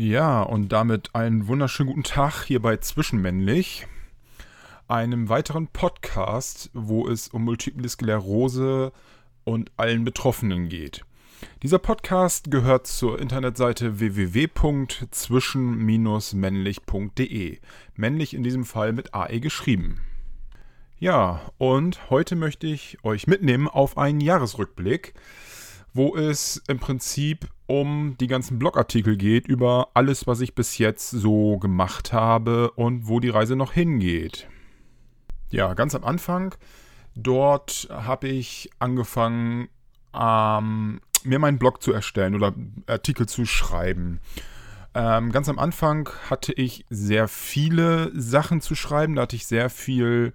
Ja, und damit einen wunderschönen guten Tag hier bei Zwischenmännlich, einem weiteren Podcast, wo es um Multiple Sklerose und allen Betroffenen geht. Dieser Podcast gehört zur Internetseite www.zwischen-männlich.de. Männlich in diesem Fall mit AE geschrieben. Ja, und heute möchte ich euch mitnehmen auf einen Jahresrückblick, wo es im Prinzip um die ganzen Blogartikel geht über alles, was ich bis jetzt so gemacht habe und wo die Reise noch hingeht. Ja, ganz am Anfang, dort habe ich angefangen, ähm, mir meinen Blog zu erstellen oder Artikel zu schreiben. Ähm, ganz am Anfang hatte ich sehr viele Sachen zu schreiben, da hatte ich sehr viel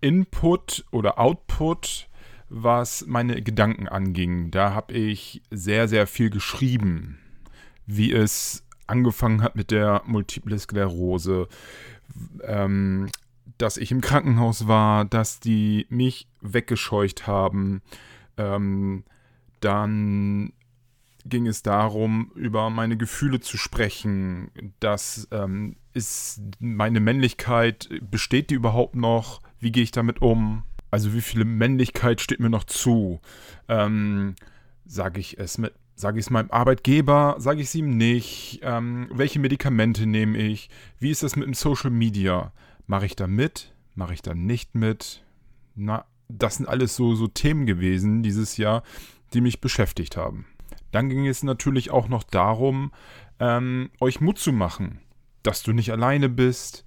Input oder Output, was meine Gedanken anging. Da habe ich sehr, sehr viel geschrieben, wie es angefangen hat mit der Multiple Sklerose, ähm, dass ich im Krankenhaus war, dass die mich weggescheucht haben. Ähm, dann ging es darum, über meine Gefühle zu sprechen. Das ähm, ist meine Männlichkeit, besteht die überhaupt noch? Wie gehe ich damit um? Also wie viel Männlichkeit steht mir noch zu? Ähm, sage ich es mit, sage ich es meinem Arbeitgeber, sage ich es ihm nicht? Ähm, welche Medikamente nehme ich? Wie ist das mit dem Social Media? Mache ich da mit? Mache ich da nicht mit? Na, das sind alles so, so Themen gewesen dieses Jahr, die mich beschäftigt haben. Dann ging es natürlich auch noch darum, ähm, euch Mut zu machen, dass du nicht alleine bist,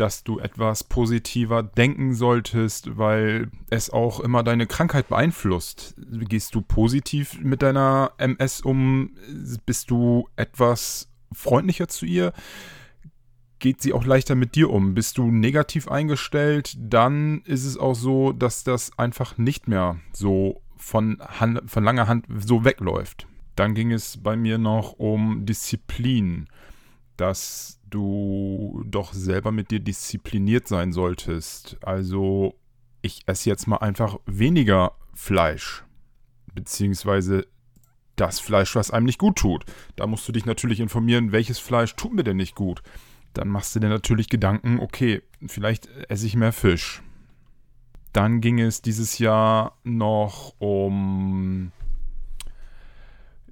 dass du etwas positiver denken solltest, weil es auch immer deine Krankheit beeinflusst. Gehst du positiv mit deiner MS um? Bist du etwas freundlicher zu ihr? Geht sie auch leichter mit dir um? Bist du negativ eingestellt? Dann ist es auch so, dass das einfach nicht mehr so von, Hand, von langer Hand so wegläuft. Dann ging es bei mir noch um Disziplin, dass du doch selber mit dir diszipliniert sein solltest. Also ich esse jetzt mal einfach weniger Fleisch, beziehungsweise das Fleisch, was einem nicht gut tut. Da musst du dich natürlich informieren, welches Fleisch tut mir denn nicht gut. Dann machst du dir natürlich Gedanken, okay, vielleicht esse ich mehr Fisch. Dann ging es dieses Jahr noch um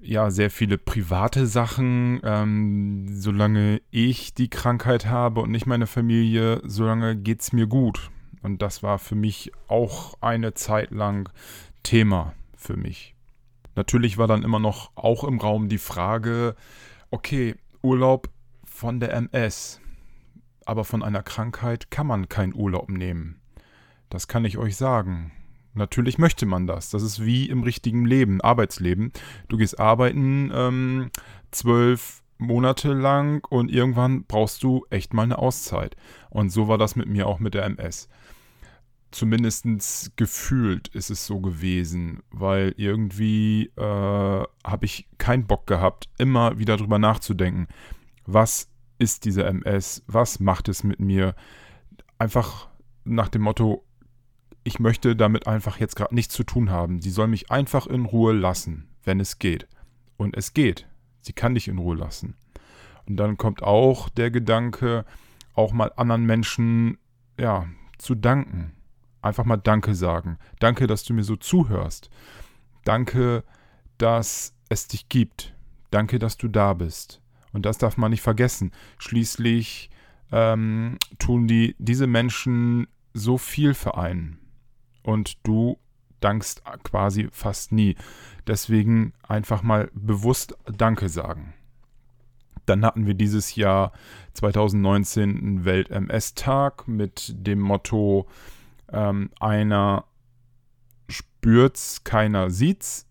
ja sehr viele private Sachen. Ähm, solange ich die Krankheit habe und nicht meine Familie, solange geht es mir gut. Und das war für mich auch eine Zeit lang Thema für mich. Natürlich war dann immer noch auch im Raum die Frage, okay, Urlaub von der MS, aber von einer Krankheit kann man keinen Urlaub nehmen. Das kann ich euch sagen. Natürlich möchte man das. Das ist wie im richtigen Leben, Arbeitsleben. Du gehst arbeiten ähm, zwölf Monate lang und irgendwann brauchst du echt mal eine Auszeit. Und so war das mit mir auch mit der MS. Zumindest gefühlt ist es so gewesen, weil irgendwie äh, habe ich keinen Bock gehabt, immer wieder drüber nachzudenken. Was ist diese MS? Was macht es mit mir? Einfach nach dem Motto, ich möchte damit einfach jetzt gerade nichts zu tun haben. Sie soll mich einfach in Ruhe lassen, wenn es geht. Und es geht. Sie kann dich in Ruhe lassen. Und dann kommt auch der Gedanke, auch mal anderen Menschen, ja, zu danken. Einfach mal Danke sagen. Danke, dass du mir so zuhörst. Danke, dass es dich gibt. Danke, dass du da bist. Und das darf man nicht vergessen. Schließlich ähm, tun die, diese Menschen so viel für einen und du dankst quasi fast nie. Deswegen einfach mal bewusst Danke sagen. Dann hatten wir dieses Jahr 2019 einen Welt-MS-Tag mit dem Motto: ähm, Einer spürt's, keiner sieht's.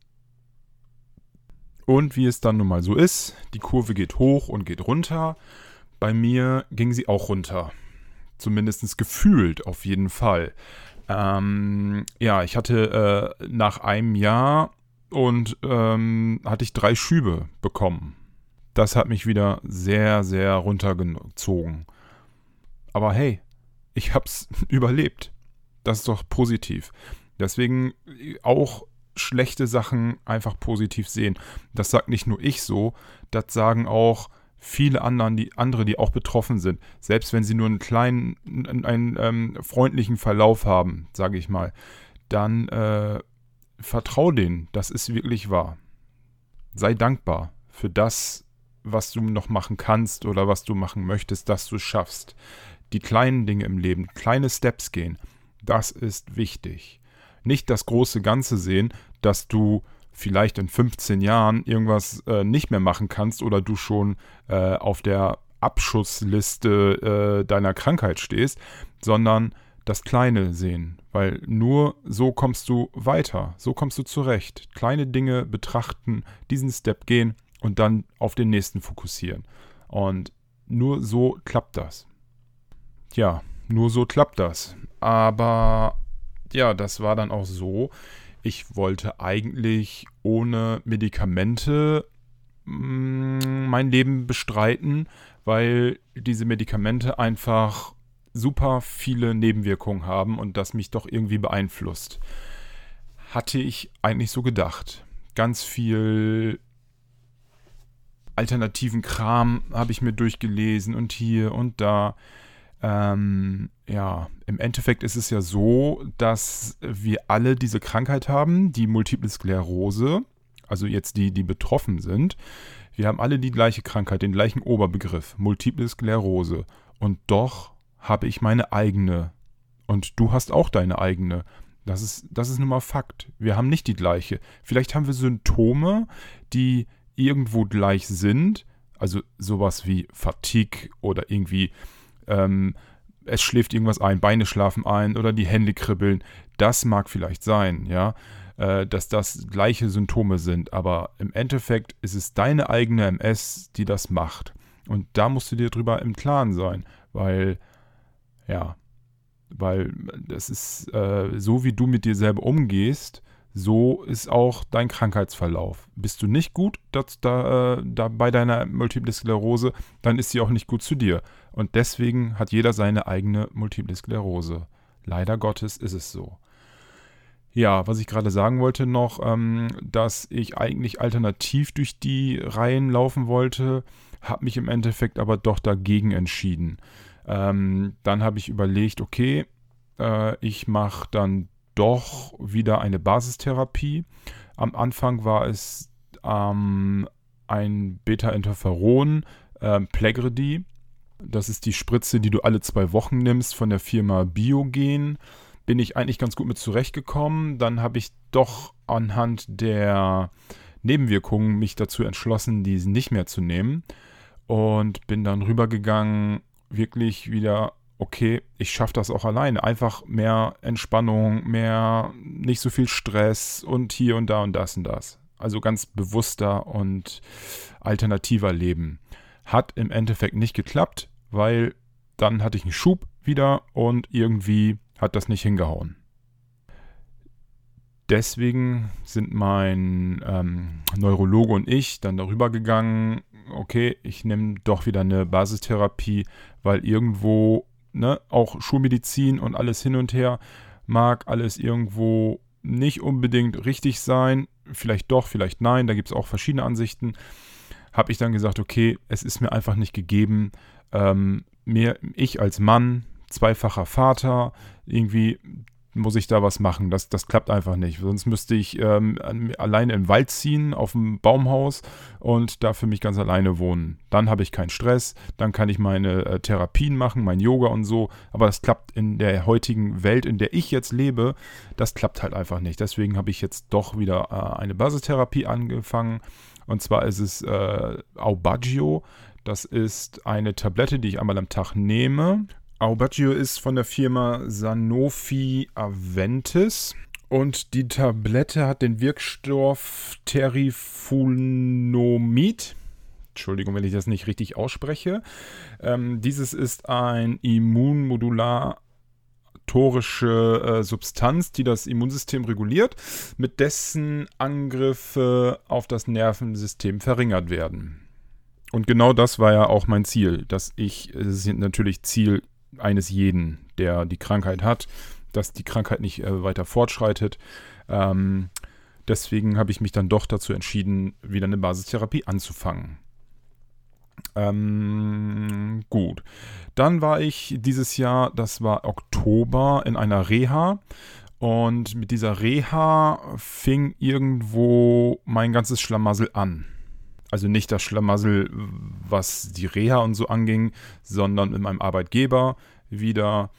Und wie es dann nun mal so ist, die Kurve geht hoch und geht runter. Bei mir ging sie auch runter. Zumindest gefühlt auf jeden Fall. Ähm, ja, ich hatte äh, nach einem Jahr und ähm, hatte ich drei Schübe bekommen. Das hat mich wieder sehr, sehr runtergezogen. Aber hey, ich hab's überlebt. Das ist doch positiv. Deswegen auch schlechte Sachen einfach positiv sehen. Das sagt nicht nur ich so, das sagen auch viele anderen, die, andere, die auch betroffen sind, selbst wenn sie nur einen kleinen, einen, einen ähm, freundlichen Verlauf haben, sage ich mal, dann äh, vertrau denen, das ist wirklich wahr. Sei dankbar für das, was du noch machen kannst oder was du machen möchtest, dass du schaffst. Die kleinen Dinge im Leben, kleine Steps gehen, das ist wichtig. Nicht das große Ganze sehen, dass du vielleicht in 15 Jahren irgendwas äh, nicht mehr machen kannst oder du schon äh, auf der Abschussliste äh, deiner Krankheit stehst, sondern das Kleine sehen, weil nur so kommst du weiter, so kommst du zurecht. Kleine Dinge betrachten, diesen Step gehen und dann auf den nächsten fokussieren. Und nur so klappt das. Ja, nur so klappt das. Aber ja, das war dann auch so, ich wollte eigentlich ohne Medikamente mm, mein Leben bestreiten, weil diese Medikamente einfach super viele Nebenwirkungen haben und das mich doch irgendwie beeinflusst. Hatte ich eigentlich so gedacht. Ganz viel alternativen Kram habe ich mir durchgelesen und hier und da. Ähm, ja, im Endeffekt ist es ja so, dass wir alle diese Krankheit haben, die Multiple Sklerose, also jetzt die, die betroffen sind. Wir haben alle die gleiche Krankheit, den gleichen Oberbegriff, Multiple Sklerose. Und doch habe ich meine eigene. Und du hast auch deine eigene. Das ist, das ist nun mal Fakt. Wir haben nicht die gleiche. Vielleicht haben wir Symptome, die irgendwo gleich sind. Also sowas wie Fatigue oder irgendwie ähm, es schläft irgendwas ein, Beine schlafen ein oder die Hände kribbeln. Das mag vielleicht sein, ja, äh, dass das gleiche Symptome sind, aber im Endeffekt ist es deine eigene MS, die das macht. Und da musst du dir drüber im Klaren sein, weil, ja, weil das ist äh, so, wie du mit dir selber umgehst, so ist auch dein Krankheitsverlauf. Bist du nicht gut das, da, äh, da bei deiner Multiple Sklerose, dann ist sie auch nicht gut zu dir. Und deswegen hat jeder seine eigene Multiple Sklerose. Leider Gottes ist es so. Ja, was ich gerade sagen wollte noch, ähm, dass ich eigentlich alternativ durch die Reihen laufen wollte, habe mich im Endeffekt aber doch dagegen entschieden. Ähm, dann habe ich überlegt, okay, äh, ich mache dann doch wieder eine Basistherapie. Am Anfang war es ähm, ein Beta-Interferon, äh, Plegridy. Das ist die Spritze, die du alle zwei Wochen nimmst von der Firma Biogen. Bin ich eigentlich ganz gut mit zurechtgekommen. Dann habe ich doch anhand der Nebenwirkungen mich dazu entschlossen, diese nicht mehr zu nehmen. Und bin dann rübergegangen, wirklich wieder okay, ich schaffe das auch alleine. Einfach mehr Entspannung, mehr nicht so viel Stress und hier und da und das und das. Also ganz bewusster und alternativer Leben. Hat im Endeffekt nicht geklappt, weil dann hatte ich einen Schub wieder und irgendwie hat das nicht hingehauen. Deswegen sind mein ähm, Neurologe und ich dann darüber gegangen, okay, ich nehme doch wieder eine Basistherapie, weil irgendwo ne, auch Schulmedizin und alles hin und her mag alles irgendwo nicht unbedingt richtig sein. Vielleicht doch, vielleicht nein. Da gibt es auch verschiedene Ansichten. Habe ich dann gesagt, okay, es ist mir einfach nicht gegeben. Ähm, mir, ich als Mann, zweifacher Vater, irgendwie muss ich da was machen. Das, das klappt einfach nicht. Sonst müsste ich ähm, alleine im Wald ziehen, auf dem Baumhaus und da für mich ganz alleine wohnen. Dann habe ich keinen Stress, dann kann ich meine äh, Therapien machen, mein Yoga und so. Aber das klappt in der heutigen Welt, in der ich jetzt lebe, das klappt halt einfach nicht. Deswegen habe ich jetzt doch wieder äh, eine Basistherapie angefangen. Und zwar ist es äh, Aubagio. Das ist eine Tablette, die ich einmal am Tag nehme Aubergio ist von der Firma Sanofi Aventis. Und die Tablette hat den Wirkstoff Terifulnomid. Entschuldigung, wenn ich das nicht richtig ausspreche. Ähm, dieses ist ein immunmodulatorische äh, Substanz, die das Immunsystem reguliert, mit dessen Angriffe auf das Nervensystem verringert werden. Und genau das war ja auch mein Ziel, dass ich, es ist natürlich Ziel eines jeden, der die Krankheit hat, dass die Krankheit nicht äh, weiter fortschreitet. Ähm, deswegen habe ich mich dann doch dazu entschieden, wieder eine Basistherapie anzufangen. Ähm, gut. Dann war ich dieses Jahr, das war Oktober, in einer Reha. Und mit dieser Reha fing irgendwo mein ganzes Schlamassel an. Also nicht das Schlamassel, was die Reha und so anging, sondern mit meinem Arbeitgeber wieder.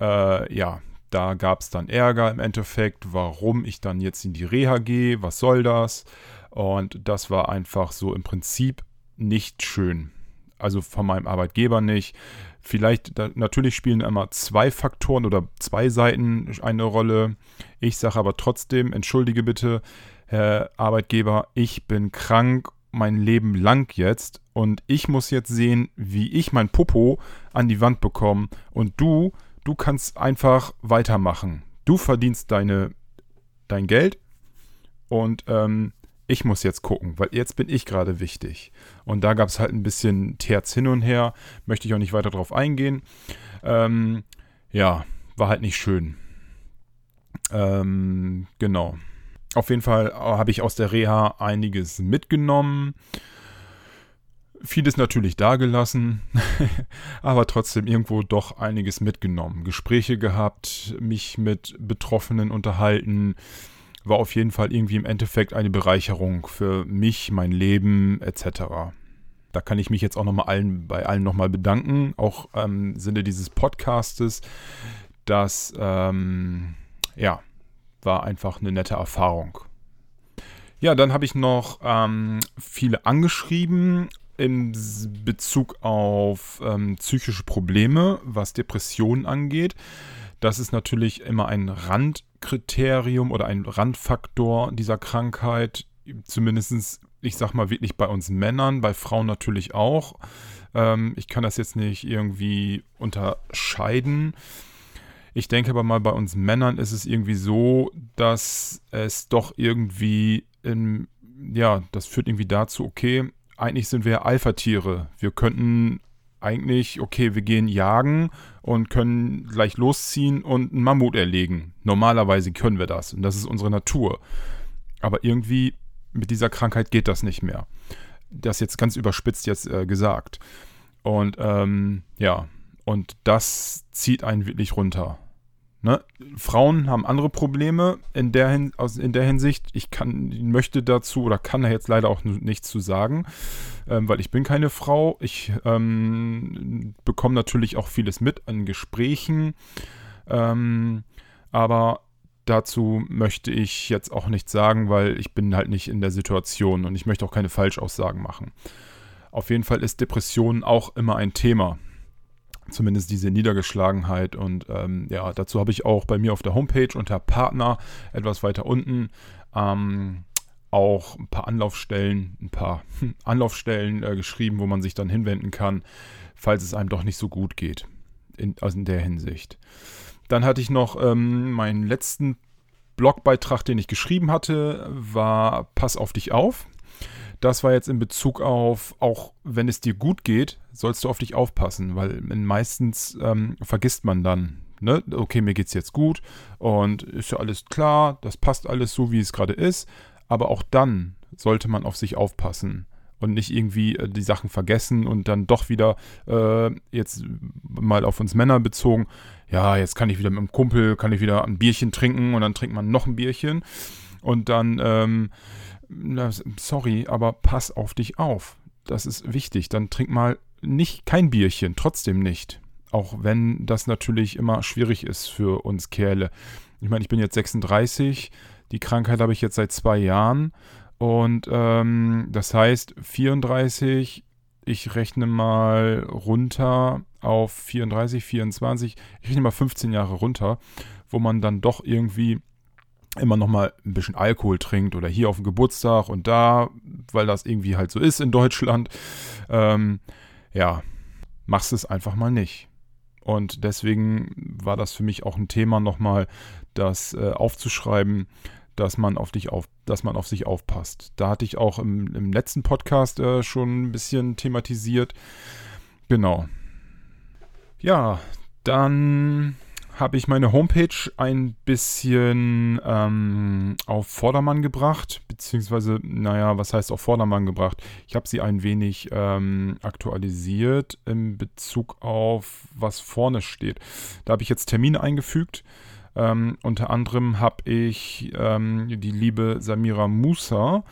Äh, ja, da gab es dann Ärger im Endeffekt, warum ich dann jetzt in die Reha gehe, was soll das? Und das war einfach so im Prinzip nicht schön. Also von meinem Arbeitgeber nicht. Vielleicht, da, natürlich spielen immer zwei Faktoren oder zwei Seiten eine Rolle. Ich sage aber trotzdem, entschuldige bitte, Herr Arbeitgeber, ich bin krank mein Leben lang jetzt und ich muss jetzt sehen, wie ich mein Popo an die Wand bekomme und du, du kannst einfach weitermachen. Du verdienst deine, dein Geld und ähm, ich muss jetzt gucken, weil jetzt bin ich gerade wichtig. Und da gab es halt ein bisschen Terz hin und her, möchte ich auch nicht weiter drauf eingehen. Ähm, ja, war halt nicht schön. Ähm, genau. Auf jeden Fall habe ich aus der Reha einiges mitgenommen. Vieles natürlich dagelassen, aber trotzdem irgendwo doch einiges mitgenommen. Gespräche gehabt, mich mit Betroffenen unterhalten, war auf jeden Fall irgendwie im Endeffekt eine Bereicherung für mich, mein Leben etc. Da kann ich mich jetzt auch nochmal allen, bei allen nochmal bedanken, auch im Sinne dieses Podcastes. Das, ähm, ja, war einfach eine nette Erfahrung. Ja, dann habe ich noch ähm, viele angeschrieben in Bezug auf ähm, psychische Probleme, was Depressionen angeht. Das ist natürlich immer ein Randkriterium oder ein Randfaktor dieser Krankheit. Zumindest, ich sag mal, wirklich bei uns Männern, bei Frauen natürlich auch. Ähm, ich kann das jetzt nicht irgendwie unterscheiden. Ich denke aber mal, bei uns Männern ist es irgendwie so, dass es doch irgendwie, in, ja, das führt irgendwie dazu, okay, eigentlich sind wir Alpha-Tiere. Wir könnten eigentlich, okay, wir gehen jagen und können gleich losziehen und einen Mammut erlegen. Normalerweise können wir das und das ist unsere Natur. Aber irgendwie mit dieser Krankheit geht das nicht mehr. Das jetzt ganz überspitzt jetzt äh, gesagt. Und ähm, ja, und das zieht einen wirklich runter. Ne? Frauen haben andere Probleme in der, Hin aus, in der Hinsicht. Ich kann, möchte dazu oder kann da jetzt leider auch nichts zu sagen, ähm, weil ich bin keine Frau. Ich ähm, bekomme natürlich auch vieles mit an Gesprächen, ähm, aber dazu möchte ich jetzt auch nichts sagen, weil ich bin halt nicht in der Situation und ich möchte auch keine Falschaussagen machen. Auf jeden Fall ist Depression auch immer ein Thema zumindest diese Niedergeschlagenheit. Und ähm, ja, dazu habe ich auch bei mir auf der Homepage unter Partner etwas weiter unten ähm, auch ein paar Anlaufstellen, ein paar Anlaufstellen äh, geschrieben, wo man sich dann hinwenden kann, falls es einem doch nicht so gut geht. In, also in der Hinsicht. Dann hatte ich noch ähm, meinen letzten Blogbeitrag, den ich geschrieben hatte, war Pass auf dich auf. Das war jetzt in Bezug auf, auch wenn es dir gut geht, sollst du auf dich aufpassen, weil meistens ähm, vergisst man dann, ne? okay, mir geht es jetzt gut und ist ja alles klar, das passt alles so, wie es gerade ist, aber auch dann sollte man auf sich aufpassen und nicht irgendwie äh, die Sachen vergessen und dann doch wieder äh, jetzt mal auf uns Männer bezogen, ja, jetzt kann ich wieder mit dem Kumpel, kann ich wieder ein Bierchen trinken und dann trinkt man noch ein Bierchen und dann ähm, sorry, aber pass auf dich auf. Das ist wichtig. Dann trink mal nicht kein Bierchen, trotzdem nicht. Auch wenn das natürlich immer schwierig ist für uns Kerle. Ich meine, ich bin jetzt 36, die Krankheit habe ich jetzt seit zwei Jahren. Und ähm, das heißt, 34, ich rechne mal runter auf 34, 24, ich rechne mal 15 Jahre runter, wo man dann doch irgendwie immer noch mal ein bisschen Alkohol trinkt oder hier auf dem Geburtstag und da, weil das irgendwie halt so ist in Deutschland, ähm, ja, machst es einfach mal nicht. Und deswegen war das für mich auch ein Thema nochmal, das äh, aufzuschreiben, dass man auf dich auf, dass man auf sich aufpasst. Da hatte ich auch im, im letzten Podcast äh, schon ein bisschen thematisiert. Genau. Ja, dann habe ich meine Homepage ein bisschen ähm, auf Vordermann gebracht, beziehungsweise, naja, was heißt auf Vordermann gebracht? Ich habe sie ein wenig ähm, aktualisiert in Bezug auf, was vorne steht. Da habe ich jetzt Termine eingefügt. Ähm, unter anderem habe ich ähm, die liebe Samira Musa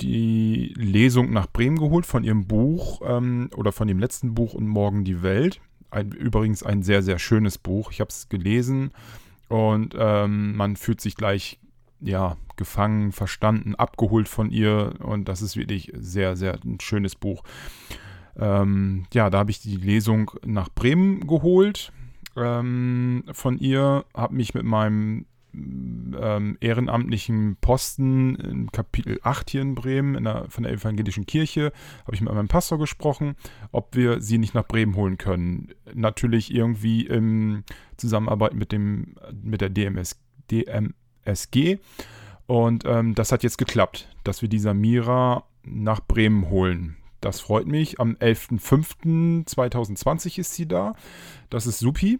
die Lesung nach Bremen geholt von ihrem Buch ähm, oder von dem letzten Buch und morgen die Welt. Ein, übrigens ein sehr, sehr schönes Buch. Ich habe es gelesen und ähm, man fühlt sich gleich ja, gefangen, verstanden, abgeholt von ihr und das ist wirklich sehr, sehr ein schönes Buch. Ähm, ja, da habe ich die Lesung nach Bremen geholt ähm, von ihr, habe mich mit meinem ähm, ehrenamtlichen Posten in Kapitel 8 hier in Bremen der, von der evangelischen Kirche, habe ich mit meinem Pastor gesprochen, ob wir sie nicht nach Bremen holen können. Natürlich irgendwie in Zusammenarbeit mit, dem, mit der DMS, DMSG. Und ähm, das hat jetzt geklappt, dass wir die Samira nach Bremen holen. Das freut mich. Am 11.05.2020 ist sie da. Das ist supi.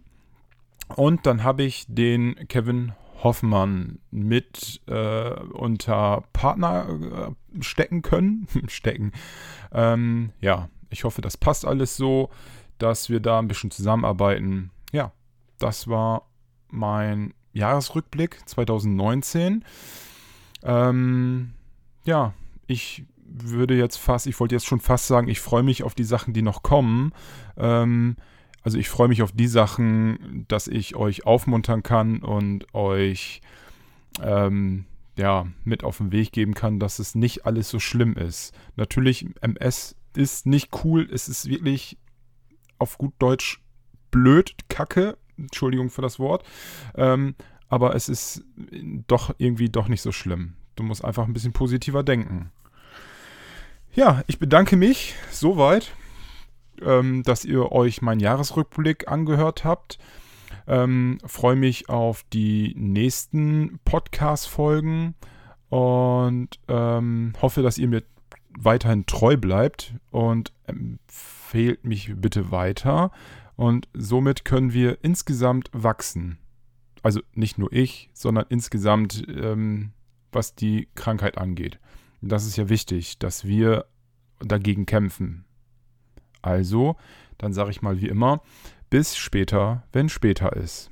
Und dann habe ich den Kevin Hoffmann mit äh, unter Partner äh, stecken können. stecken. Ähm, ja, ich hoffe, das passt alles so, dass wir da ein bisschen zusammenarbeiten. Ja, das war mein Jahresrückblick 2019. Ähm, ja, ich würde jetzt fast, ich wollte jetzt schon fast sagen, ich freue mich auf die Sachen, die noch kommen. Ähm, also ich freue mich auf die Sachen, dass ich euch aufmuntern kann und euch ähm, ja, mit auf den Weg geben kann, dass es nicht alles so schlimm ist. Natürlich, MS ist nicht cool, es ist wirklich auf gut Deutsch blöd, kacke, Entschuldigung für das Wort, ähm, aber es ist doch irgendwie doch nicht so schlimm. Du musst einfach ein bisschen positiver denken. Ja, ich bedanke mich soweit ähm, dass ihr euch meinen Jahresrückblick angehört habt. Ähm, Freue mich auf die nächsten Podcast-Folgen und ähm, hoffe, dass ihr mir weiterhin treu bleibt und empfehlt mich bitte weiter. Und somit können wir insgesamt wachsen. Also nicht nur ich, sondern insgesamt, ähm, was die Krankheit angeht. Das ist ja wichtig, dass wir dagegen kämpfen. Also, dann sage ich mal wie immer, bis später, wenn später ist.